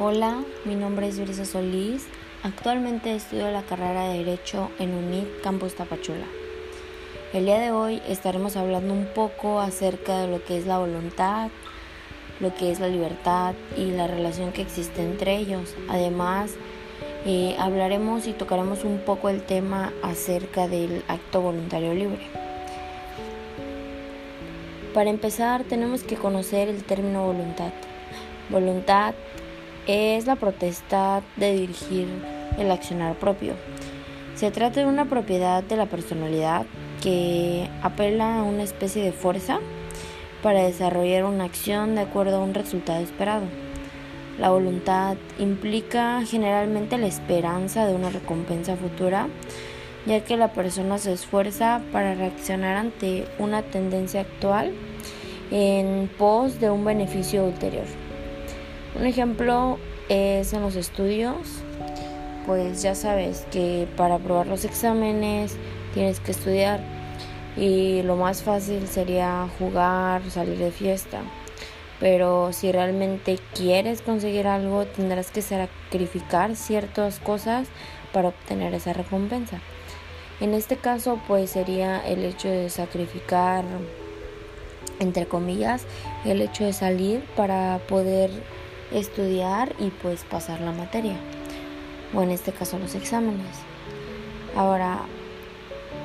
Hola, mi nombre es Brisa Solís. Actualmente estudio la carrera de Derecho en UNIT Campus Tapachula. El día de hoy estaremos hablando un poco acerca de lo que es la voluntad, lo que es la libertad y la relación que existe entre ellos. Además, eh, hablaremos y tocaremos un poco el tema acerca del acto voluntario libre. Para empezar, tenemos que conocer el término voluntad. Voluntad es la potestad de dirigir el accionar propio. Se trata de una propiedad de la personalidad que apela a una especie de fuerza para desarrollar una acción de acuerdo a un resultado esperado. La voluntad implica generalmente la esperanza de una recompensa futura, ya que la persona se esfuerza para reaccionar ante una tendencia actual en pos de un beneficio ulterior. Un ejemplo es en los estudios, pues ya sabes que para aprobar los exámenes tienes que estudiar y lo más fácil sería jugar, salir de fiesta. Pero si realmente quieres conseguir algo, tendrás que sacrificar ciertas cosas para obtener esa recompensa. En este caso, pues sería el hecho de sacrificar, entre comillas, el hecho de salir para poder estudiar y pues pasar la materia o en este caso los exámenes. Ahora,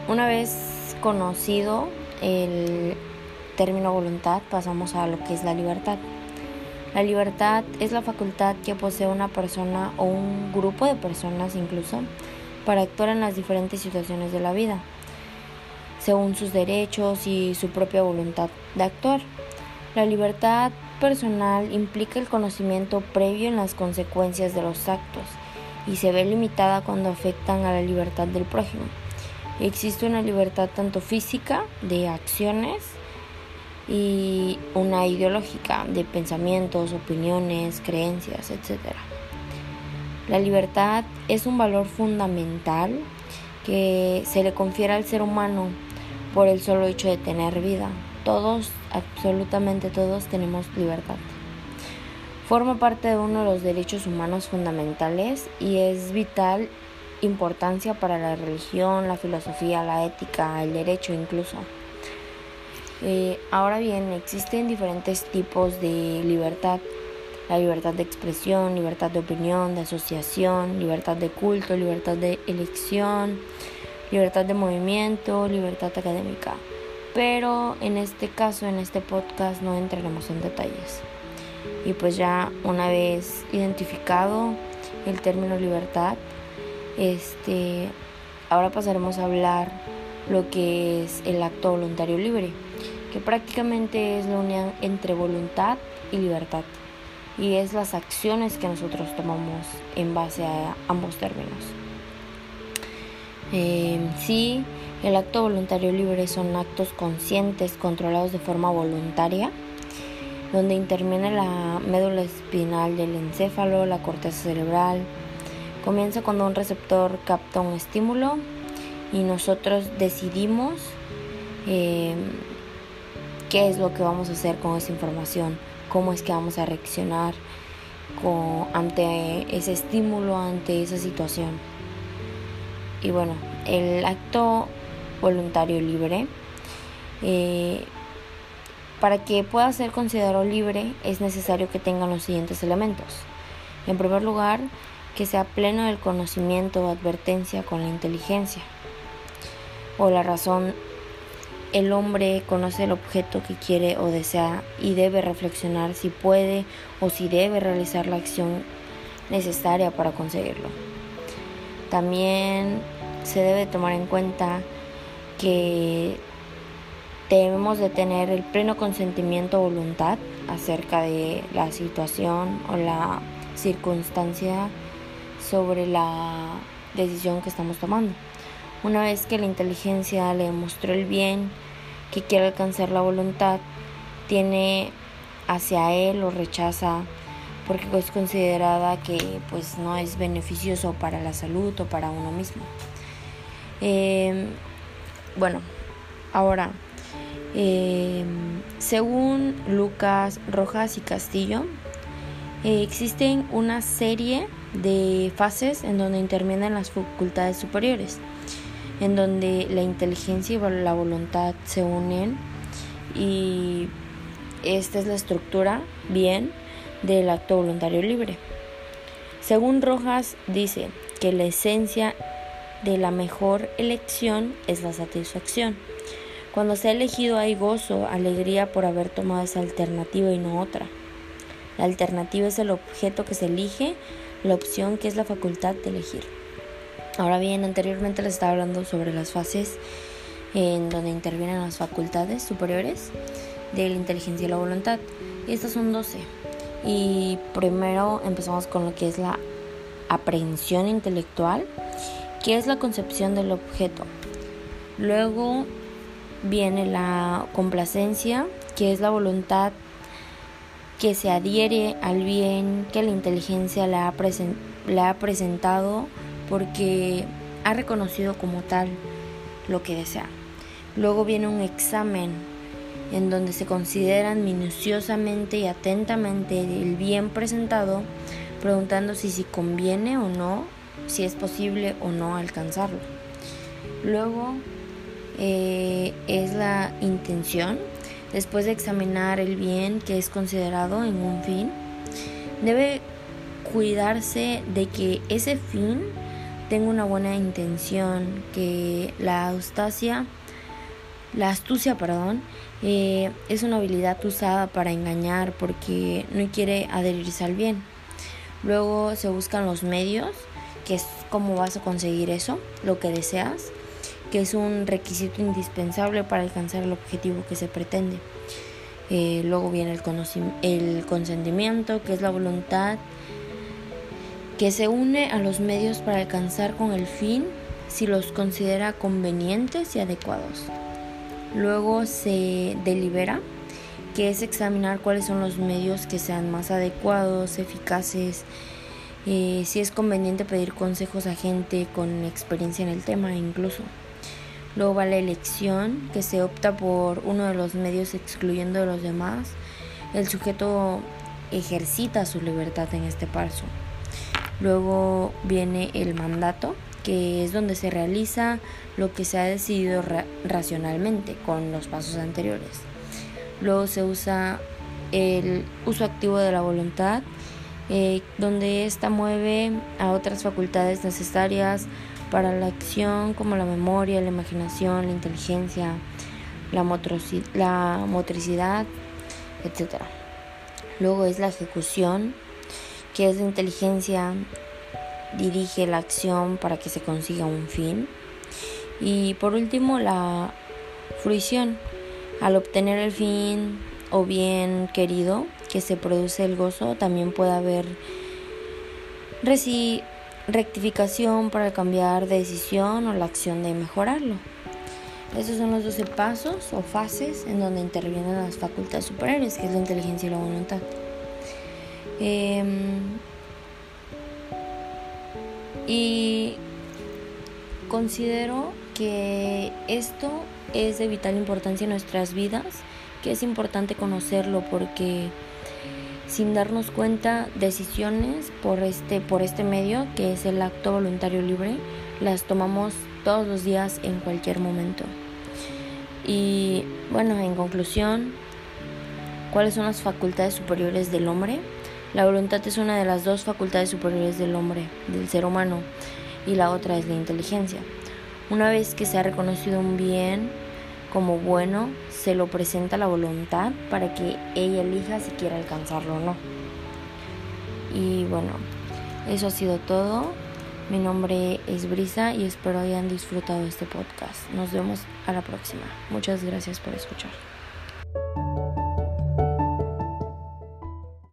una vez conocido el término voluntad, pasamos a lo que es la libertad. La libertad es la facultad que posee una persona o un grupo de personas incluso para actuar en las diferentes situaciones de la vida, según sus derechos y su propia voluntad de actuar. La libertad personal implica el conocimiento previo en las consecuencias de los actos y se ve limitada cuando afectan a la libertad del prójimo. Existe una libertad tanto física de acciones y una ideológica de pensamientos, opiniones, creencias, etc. La libertad es un valor fundamental que se le confiere al ser humano por el solo hecho de tener vida. Todos, absolutamente todos, tenemos libertad. Forma parte de uno de los derechos humanos fundamentales y es vital importancia para la religión, la filosofía, la ética, el derecho incluso. Eh, ahora bien, existen diferentes tipos de libertad. La libertad de expresión, libertad de opinión, de asociación, libertad de culto, libertad de elección, libertad de movimiento, libertad académica pero en este caso, en este podcast, no entraremos en detalles. Y pues ya una vez identificado el término libertad, este, ahora pasaremos a hablar lo que es el acto voluntario libre, que prácticamente es la unión entre voluntad y libertad, y es las acciones que nosotros tomamos en base a ambos términos. Eh, sí, el acto voluntario libre son actos conscientes controlados de forma voluntaria, donde interviene la médula espinal del encéfalo, la corteza cerebral. Comienza cuando un receptor capta un estímulo y nosotros decidimos eh, qué es lo que vamos a hacer con esa información, cómo es que vamos a reaccionar ante ese estímulo, ante esa situación. Y bueno, el acto voluntario libre. Eh, para que pueda ser considerado libre es necesario que tengan los siguientes elementos. En primer lugar, que sea pleno del conocimiento o advertencia con la inteligencia o la razón. El hombre conoce el objeto que quiere o desea y debe reflexionar si puede o si debe realizar la acción necesaria para conseguirlo. También se debe tomar en cuenta que debemos de tener el pleno consentimiento o voluntad acerca de la situación o la circunstancia sobre la decisión que estamos tomando. Una vez que la inteligencia le mostró el bien que quiere alcanzar la voluntad, tiene hacia él o rechaza porque es considerada que pues no es beneficioso para la salud o para uno mismo. Eh, bueno, ahora, em, según Lucas Rojas y Castillo, Eh, existen una serie de fases en donde intervienen las facultades superiores, en donde la inteligencia y la voluntad se unen y esta es la estructura bien del acto voluntario libre. Según Rojas dice que la esencia de la mejor elección es la satisfacción. Cuando se ha elegido hay gozo, alegría por haber tomado esa alternativa y no otra. La alternativa es el objeto que se elige, la opción que es la facultad de elegir. Ahora bien, anteriormente les estaba hablando sobre las fases en donde intervienen las facultades superiores de la inteligencia y la voluntad. Y estas son 12. Y primero empezamos con lo que es la aprehensión intelectual, que es la concepción del objeto. Luego viene la complacencia, que es la voluntad que se adhiere al bien que la inteligencia le ha, ha presentado porque ha reconocido como tal lo que desea. Luego viene un examen en donde se consideran minuciosamente y atentamente el bien presentado, preguntando si, si conviene o no, si es posible o no alcanzarlo. Luego eh, es la intención, después de examinar el bien que es considerado en un fin, debe cuidarse de que ese fin tenga una buena intención, que la astucia, la astucia, perdón, eh, es una habilidad usada para engañar porque no quiere adherirse al bien. Luego se buscan los medios, que es cómo vas a conseguir eso, lo que deseas, que es un requisito indispensable para alcanzar el objetivo que se pretende. Eh, luego viene el, el consentimiento, que es la voluntad que se une a los medios para alcanzar con el fin si los considera convenientes y adecuados. Luego se delibera, que es examinar cuáles son los medios que sean más adecuados, eficaces, si es conveniente pedir consejos a gente con experiencia en el tema incluso. Luego va la elección, que se opta por uno de los medios excluyendo los demás. El sujeto ejercita su libertad en este paso. Luego viene el mandato, que es donde se realiza lo que se ha decidido racionalmente con los pasos anteriores. Luego se usa el uso activo de la voluntad, eh, donde ésta mueve a otras facultades necesarias para la acción como la memoria, la imaginación, la inteligencia, la, la motricidad, etc. Luego es la ejecución, que es la inteligencia dirige la acción para que se consiga un fin. Y por último, la fruición. Al obtener el fin o bien querido que se produce el gozo, también puede haber rectificación para cambiar de decisión o la acción de mejorarlo. Esos son los 12 pasos o fases en donde intervienen las facultades superiores, que es la inteligencia y la voluntad. Em, y considero que esto es de vital importancia en nuestras vidas, que es importante conocerlo porque sin darnos cuenta decisiones por este por este medio que es el acto voluntario libre las tomamos todos los días en cualquier momento. Y bueno en conclusión cuáles son las facultades superiores del hombre la voluntad es una de las dos facultades superiores del hombre del ser humano y la otra es la inteligencia. Una vez que se ha reconocido un bien como bueno, se lo presenta la voluntad para que ella elija si quiere alcanzarlo o no. Y bueno, eso ha sido todo. Mi nombre es Brisa y espero hayan disfrutado este podcast. Nos vemos a la próxima. Muchas gracias por escuchar.